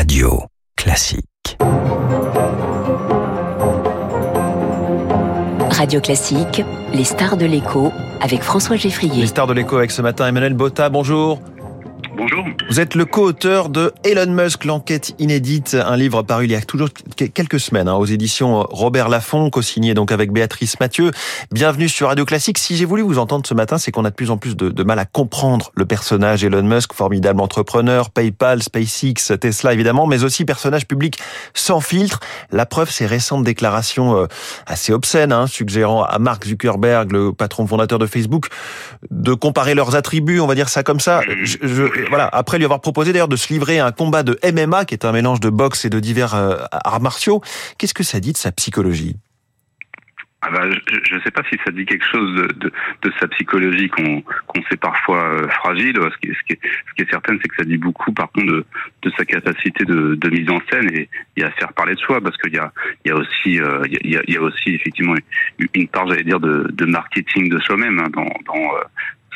Radio Classique. Radio Classique, les stars de l'écho avec François Geffrier. Les stars de l'écho avec ce matin Emmanuel Botta, bonjour. Vous êtes le co-auteur de Elon Musk, l'enquête inédite, un livre paru il y a toujours quelques semaines hein, aux éditions Robert Laffont, co-signé donc avec Béatrice Mathieu. Bienvenue sur Radio Classique. Si j'ai voulu vous entendre ce matin, c'est qu'on a de plus en plus de, de, mal à comprendre le personnage Elon Musk, formidable entrepreneur, PayPal, SpaceX, Tesla évidemment, mais aussi personnage public sans filtre. La preuve, ces récentes déclarations euh, assez obscènes, hein, suggérant à Mark Zuckerberg, le patron fondateur de Facebook, de comparer leurs attributs, on va dire ça comme ça. Je, je, voilà, après lui avoir proposé d'ailleurs de se livrer à un combat de MMA, qui est un mélange de boxe et de divers euh, arts martiaux, qu'est-ce que ça dit de sa psychologie? Ah bah, je ne sais pas si ça dit quelque chose de, sa psychologie qu'on sait parfois euh, fragile. Ce qui, est, certain, c'est que ça dit beaucoup, par contre, de, sa capacité de, mise en scène et, et, à faire parler de soi, parce qu'il y a, euh, aussi effectivement une part, j'allais dire, de, marketing de soi-même hein, dans,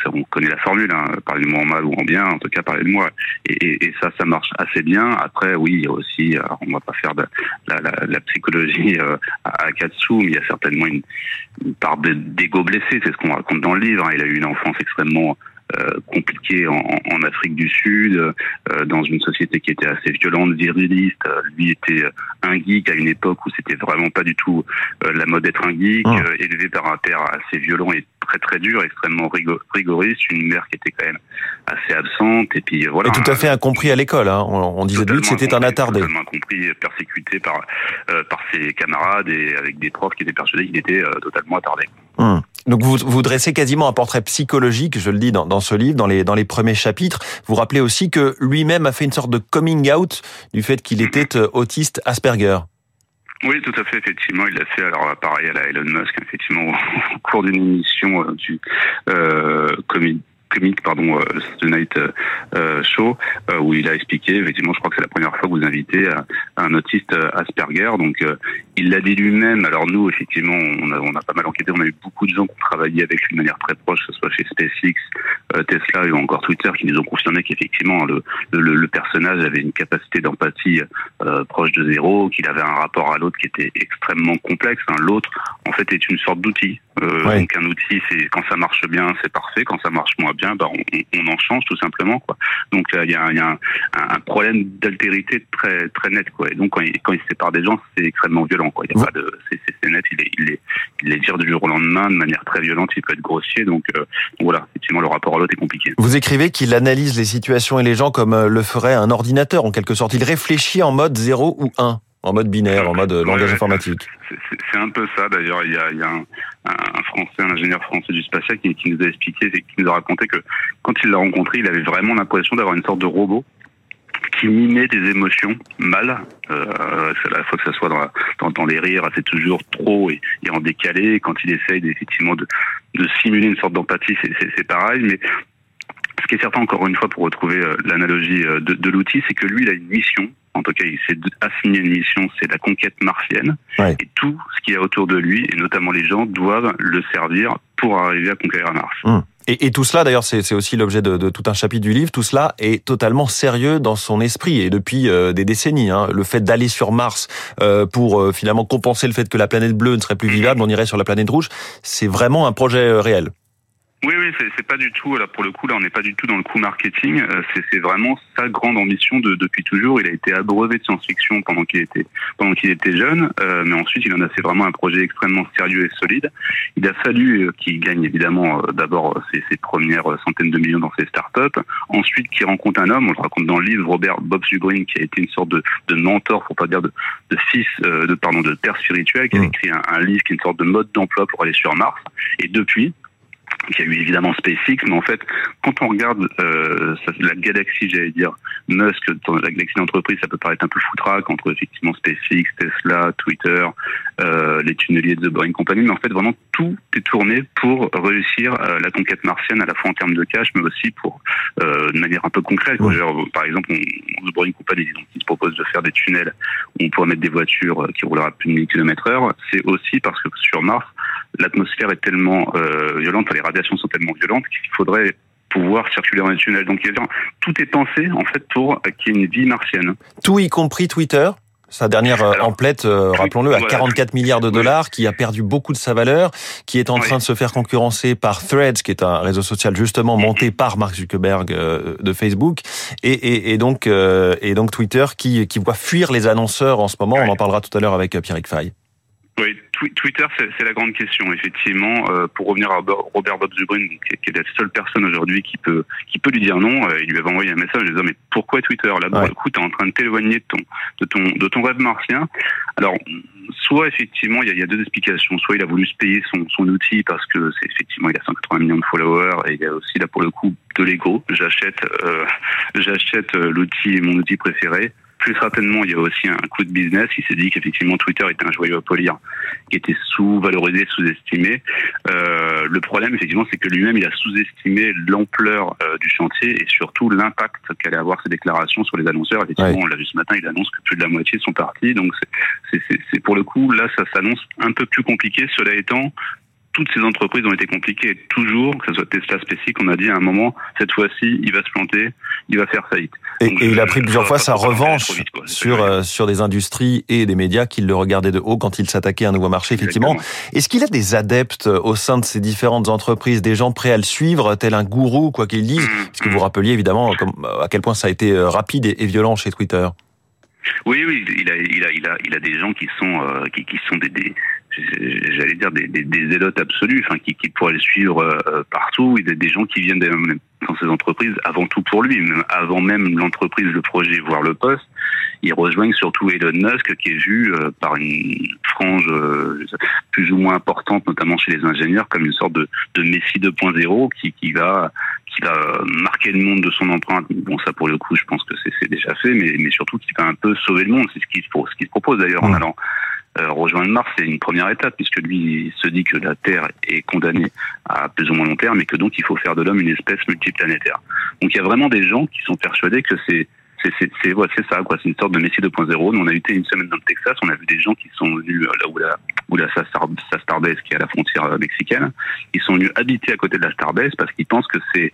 on connaît la formule, hein, parlez de moi en mal ou en bien, en tout cas parlez de moi. Et, et, et, ça, ça marche assez bien. Après, oui, il y a aussi, alors on va pas faire de la, la, la psychologie euh, à, à Katsu, mais il y a certainement une, une part d'ego blessé, c'est ce qu'on raconte dans le livre. Hein. Il a eu une enfance extrêmement compliqué en, en, Afrique du Sud, euh, dans une société qui était assez violente, viriliste. lui était un geek à une époque où c'était vraiment pas du tout euh, la mode d'être un geek, oh. élevé par un père assez violent et très très dur, extrêmement rigoriste, une mère qui était quand même assez absente et puis voilà. Et tout à fait incompris à l'école. Hein. On, on, disait de lui que c'était un attardé. Totalement incompris, persécuté par par ses camarades et avec des profs qui étaient persuadés qu'il était totalement attardé. Hum. Donc vous, vous dressez quasiment un portrait psychologique, je le dis dans, ce livre, dans les, dans les premiers chapitres. Vous rappelez aussi que lui-même a fait une sorte de coming out du fait qu'il était euh, autiste Asperger. Oui, tout à fait, effectivement, il l'a fait. Alors, pareil à la Elon Musk, effectivement, au cours d'une émission euh, du euh, pardon euh, Night euh, Show où il a expliqué effectivement je crois que c'est la première fois que vous invitez un autiste Asperger donc il l'a dit lui-même alors nous effectivement on a, on a pas mal enquêté on a eu beaucoup de gens qui ont travaillé avec lui de manière très proche que ce soit chez SpaceX Tesla ou encore Twitter qui nous ont confirmé qu'effectivement le, le, le, personnage avait une capacité d'empathie proche de zéro qu'il avait un rapport à l'autre qui était extrêmement complexe hein. l'autre en fait est une sorte d'outil euh, ouais. Donc un outil, c'est quand ça marche bien, c'est parfait. Quand ça marche moins bien, bah, on, on en change tout simplement. Quoi. Donc il y a, y a un, un, problème d'altérité très très net. Quoi. Et donc quand il, quand il se sépare des gens, c'est extrêmement violent. Quoi. Il y a pas de, c'est net. Il les, il les, il les tire du jour au lendemain de manière très violente. Il peut être grossier. Donc, euh, donc voilà, effectivement, le rapport à l'autre est compliqué. Vous écrivez qu'il analyse les situations et les gens comme euh, le ferait un ordinateur en quelque sorte. Il réfléchit en mode 0 ou 1 en mode binaire, en mode ouais, langage informatique. C'est un peu ça d'ailleurs. Il y a, il y a un, un, Français, un ingénieur français du spatial qui, qui nous a expliqué, qui nous a raconté que quand il l'a rencontré, il avait vraiment l'impression d'avoir une sorte de robot qui mimait des émotions mal. Euh, la fois que ce soit dans, dans, dans les rires, c'est toujours trop et, et, en décalé. Quand il essaye effectivement de, de simuler une sorte d'empathie, c'est pareil. Mais ce qui est certain, encore une fois, pour retrouver euh, l'analogie euh, de, de l'outil, c'est que lui, il a une mission en tout cas il s'est assigné une mission, c'est la conquête martienne. Ouais. Et tout ce qui est autour de lui, et notamment les gens, doivent le servir pour arriver à conquérir Mars. Hum. Et, et, tout cela, d'ailleurs, c'est aussi l'objet de, de, tout un chapitre du livre, tout cela est totalement sérieux dans son esprit, et depuis euh, des décennies. Hein. Le fait d'aller sur Mars euh, pour euh, finalement compenser le fait que la planète bleue ne serait plus vivable, on irait sur la planète rouge, c'est vraiment un projet réel. Oui, oui, c'est pas du tout, là, pour le coup, là, on n'est pas du tout dans le coup marketing. Euh, c'est vraiment sa grande ambition de, depuis toujours. Il a été abreuvé de science-fiction pendant qu'il était, pendant qu'il était jeune, euh, mais ensuite, il en a fait vraiment un projet extrêmement sérieux et solide. Il a fallu euh, qu'il gagne, évidemment, euh, d'abord ses, ses, premières centaines de millions dans ses startups. Ensuite, qu'il rencontre un homme, on le raconte dans le livre, Robert Bob Zubrin, qui a été une sorte de, de mentor, pour pas dire de, de fils, euh, de, pardon, de père spirituel, qui a écrit un, un livre qui est une sorte de mode d'emploi pour aller sur Mars. Et depuis, il y a eu évidemment SpaceX, mais en fait, quand on regarde euh, la galaxie, j'allais dire, Musk, dans la galaxie d'entreprise, ça peut paraître un peu foutraque entre effectivement SpaceX, Tesla, Twitter, euh, les tunneliers de The Boring Company, mais en fait, vraiment, tout est tourné pour réussir euh, la conquête martienne, à la fois en termes de cash, mais aussi pour, euh, de manière un peu concrète. Genre, par exemple, on, The Boring Company, donc, qui se propose de faire des tunnels où on pourrait mettre des voitures qui rouleraient à plus de 1000 km heure, c'est aussi parce que sur Mars, l'atmosphère est tellement euh, violente, les radiations sont tellement violentes qu'il faudrait pouvoir circuler dans les tunnels. Donc tout est pensé en fait pour qu'il y ait une vie martienne. Tout y compris Twitter sa dernière euh, emplette, euh, rappelons-le, à 44 milliards de dollars, qui a perdu beaucoup de sa valeur, qui est en train de se faire concurrencer par Threads, qui est un réseau social justement monté par Mark Zuckerberg euh, de Facebook, et, et, et donc et donc Twitter qui qui voit fuir les annonceurs en ce moment. On en parlera tout à l'heure avec Pierre Fay. Oui, Twitter, c'est la grande question, effectivement. Euh, pour revenir à Robert Bob Zubrin, qui, est la seule personne aujourd'hui qui peut qui peut lui dire non, euh, il lui avait envoyé un message en disant mais pourquoi Twitter? Là, ouais. coup, t'es en train de t'éloigner de ton de ton de ton rêve martien. Alors, soit effectivement, il y, a, y, a, deux explications. Soit il a voulu se payer son, son outil parce que c'est effectivement il a 180 millions de followers et il y a aussi là pour le coup de l'ego. J'achète euh, j'achète euh, l'outil mon outil préféré plus certainement, il y a aussi un coup de business. Il s'est dit qu'effectivement Twitter était un joyau à polir, qui était sous-valorisé, sous-estimé. Euh, le problème, effectivement, c'est que lui-même, il a sous-estimé l'ampleur euh, du chantier et surtout l'impact qu'allaient avoir ses déclarations sur les annonceurs. Effectivement, on l'a vu ce matin, il annonce que plus de la moitié sont partis. Donc, c'est pour le coup, là, ça s'annonce un peu plus compliqué. Cela étant, toutes ces entreprises ont été compliquées. Toujours, que ce soit Tesla spécifique, on a dit à un moment, cette fois-ci, il va se planter, il va faire faillite. Et, et il a pris plusieurs fois sa revanche sur euh, sur des industries et des médias qui le regardaient de haut quand il s'attaquait à un nouveau marché. Effectivement, est-ce qu'il a des adeptes au sein de ces différentes entreprises, des gens prêts à le suivre, tel un gourou, quoi qu'il dise? Parce que vous rappeliez évidemment comme, à quel point ça a été euh, rapide et, violent chez Twitter. Oui, oui, il a, il a, il a, il a des gens qui sont, euh, qui, qui sont des, des j'allais dire des, des, des zélotes absolus, enfin qui, qui pourraient le suivre euh, partout, et des, des, gens qui viennent dans ces entreprises avant tout pour lui, même avant même l'entreprise, le projet, voire le poste. Ils rejoignent surtout Elon Musk, qui est vu euh, par une frange euh, plus ou moins importante, notamment chez les ingénieurs, comme une sorte de, de Messi 2.0 qui, qui va qui va marquer le monde de son empreinte. Bon, ça pour le coup, je pense que c'est déjà fait, mais, mais surtout qui va un peu sauver le monde. C'est ce qu'il ce qu'il se propose d'ailleurs en allant euh, rejoindre Mars, c'est une première étape, puisque lui se dit que la Terre est condamnée à plus ou moins long terme et que donc il faut faire de l'homme une espèce multiplanétaire. Donc il y a vraiment des gens qui sont persuadés que c'est c'est ouais, ça quoi c'est une sorte de Messie 2.0 nous on a été une semaine dans le Texas on a vu des gens qui sont venus là où la où la Starbase qui est à la frontière euh, mexicaine ils sont venus habiter à côté de la Starbase parce qu'ils pensent que c'est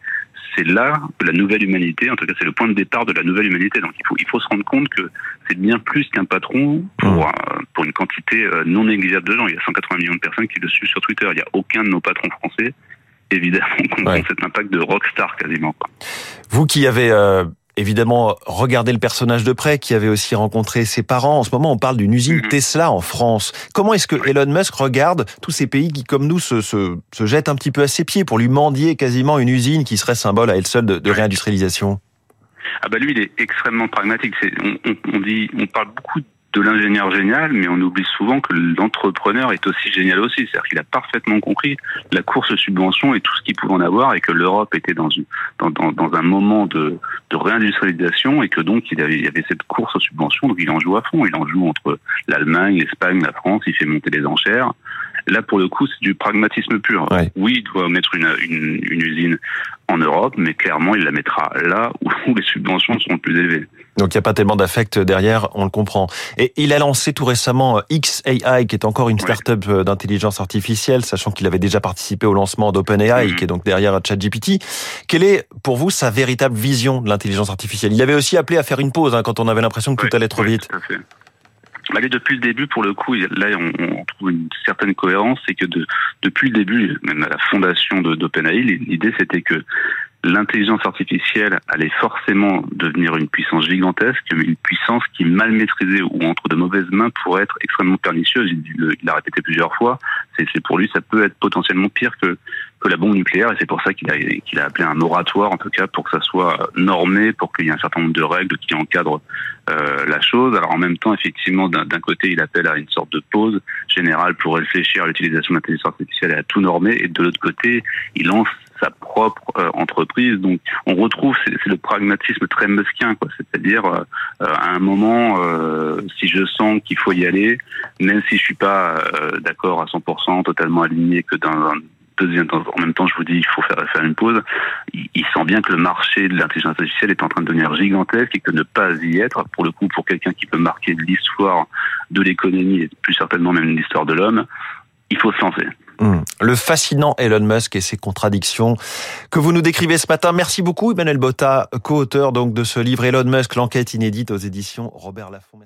c'est là la nouvelle humanité, en tout cas c'est le point de départ de la nouvelle humanité. Donc il faut, il faut se rendre compte que c'est bien plus qu'un patron pour, mmh. euh, pour une quantité euh, non négligeable de gens. Il y a 180 millions de personnes qui le suivent sur Twitter. Il n'y a aucun de nos patrons français évidemment, comprend cet impact de rockstar quasiment. Vous qui avez euh, évidemment regarder le personnage de près, qui avait aussi rencontré ses parents. En ce moment, on parle d'une usine mhm. Tesla en France. Comment est-ce que Elon Musk regarde tous ces pays qui, comme nous, se, se, se, jettent un petit peu à ses pieds pour lui mendier quasiment une usine qui serait symbole à elle seule de, de réindustrialisation? Ah bah lui, il est extrêmement pragmatique. On, on, on, dit, on parle beaucoup de l'ingénieur génial, mais on oublie souvent que l'entrepreneur est aussi génial aussi. C'est-à-dire qu'il a parfaitement compris la course subvention et tout ce qu'il pouvait en avoir, et que l'Europe était dans, un moment de, réindustrialisation, et que donc il y avait cette course aux subventions, donc il en joue à fond. Il en joue entre l'Allemagne, l'Espagne, la France, il fait monter les enchères. Là, pour le coup, c'est du pragmatisme pur. Oui, il doit mettre une, une, une, usine en Europe, mais clairement, il la mettra là où les subventions sont plus élevées. Donc il n'y a pas tellement d'affect derrière, on le comprend. Et il a lancé tout récemment euh, XAI, qui est encore une start-up euh, d'intelligence artificielle, sachant qu'il avait déjà participé au lancement d'OpenAI, mhm. qui est donc derrière ChatGPT. Quelle est pour vous sa véritable vision de l'intelligence artificielle? Il avait aussi appelé à faire une pause hein, quand on avait l'impression que tout allait trop vite. Tout à fait. Allez, depuis le début, pour le coup, là, on, on trouve une certaine cohérence, c'est que de, depuis le début, même à la fondation d'OpenAI, l'idée c'était que l'intelligence artificielle allait forcément devenir une puissance gigantesque, une puissance qui, mal maîtrisée ou entre de mauvaises mains, pourrait être extrêmement pernicieuse. Il, l'a répété plusieurs fois. C'est pour lui, ça peut être potentiellement pire que, que la bombe nucléaire, et c'est pour ça qu'il a, qu'il a appelé un moratoire, en tout cas, pour que ça soit normé, pour qu'il y ait un certain nombre de règles qui encadrent euh, la chose. Alors en même temps, effectivement, d'un côté, il appelle à une sorte de pause générale pour réfléchir à l'utilisation de l'intelligence artificielle et à tout normer, et de l'autre côté, il lance euh, entreprise. Donc, on retrouve c'est le pragmatisme très muskien, quoi. C'est-à-dire, euh, à un moment, euh, si je sens qu'il faut y aller, même si je suis pas d'accord à 100%, totalement aligné, que dans un deuxième temps, en même temps, je vous dis, il faut faire, faire une pause. Il, il sent bien que le marché de l'intelligence artificielle est en train de devenir gigantesque et que ne pas y être, pour le coup, pour quelqu'un qui peut marquer l'histoire de l'économie et plus certainement même l'histoire de l'homme, il faut se lancer. Mmh. Le fascinant Elon Musk et ses contradictions que vous nous décrivez ce matin. Merci beaucoup Emmanuel Botta, co-auteur donc de ce livre Elon Musk, l'enquête inédite aux éditions Robert Laffont.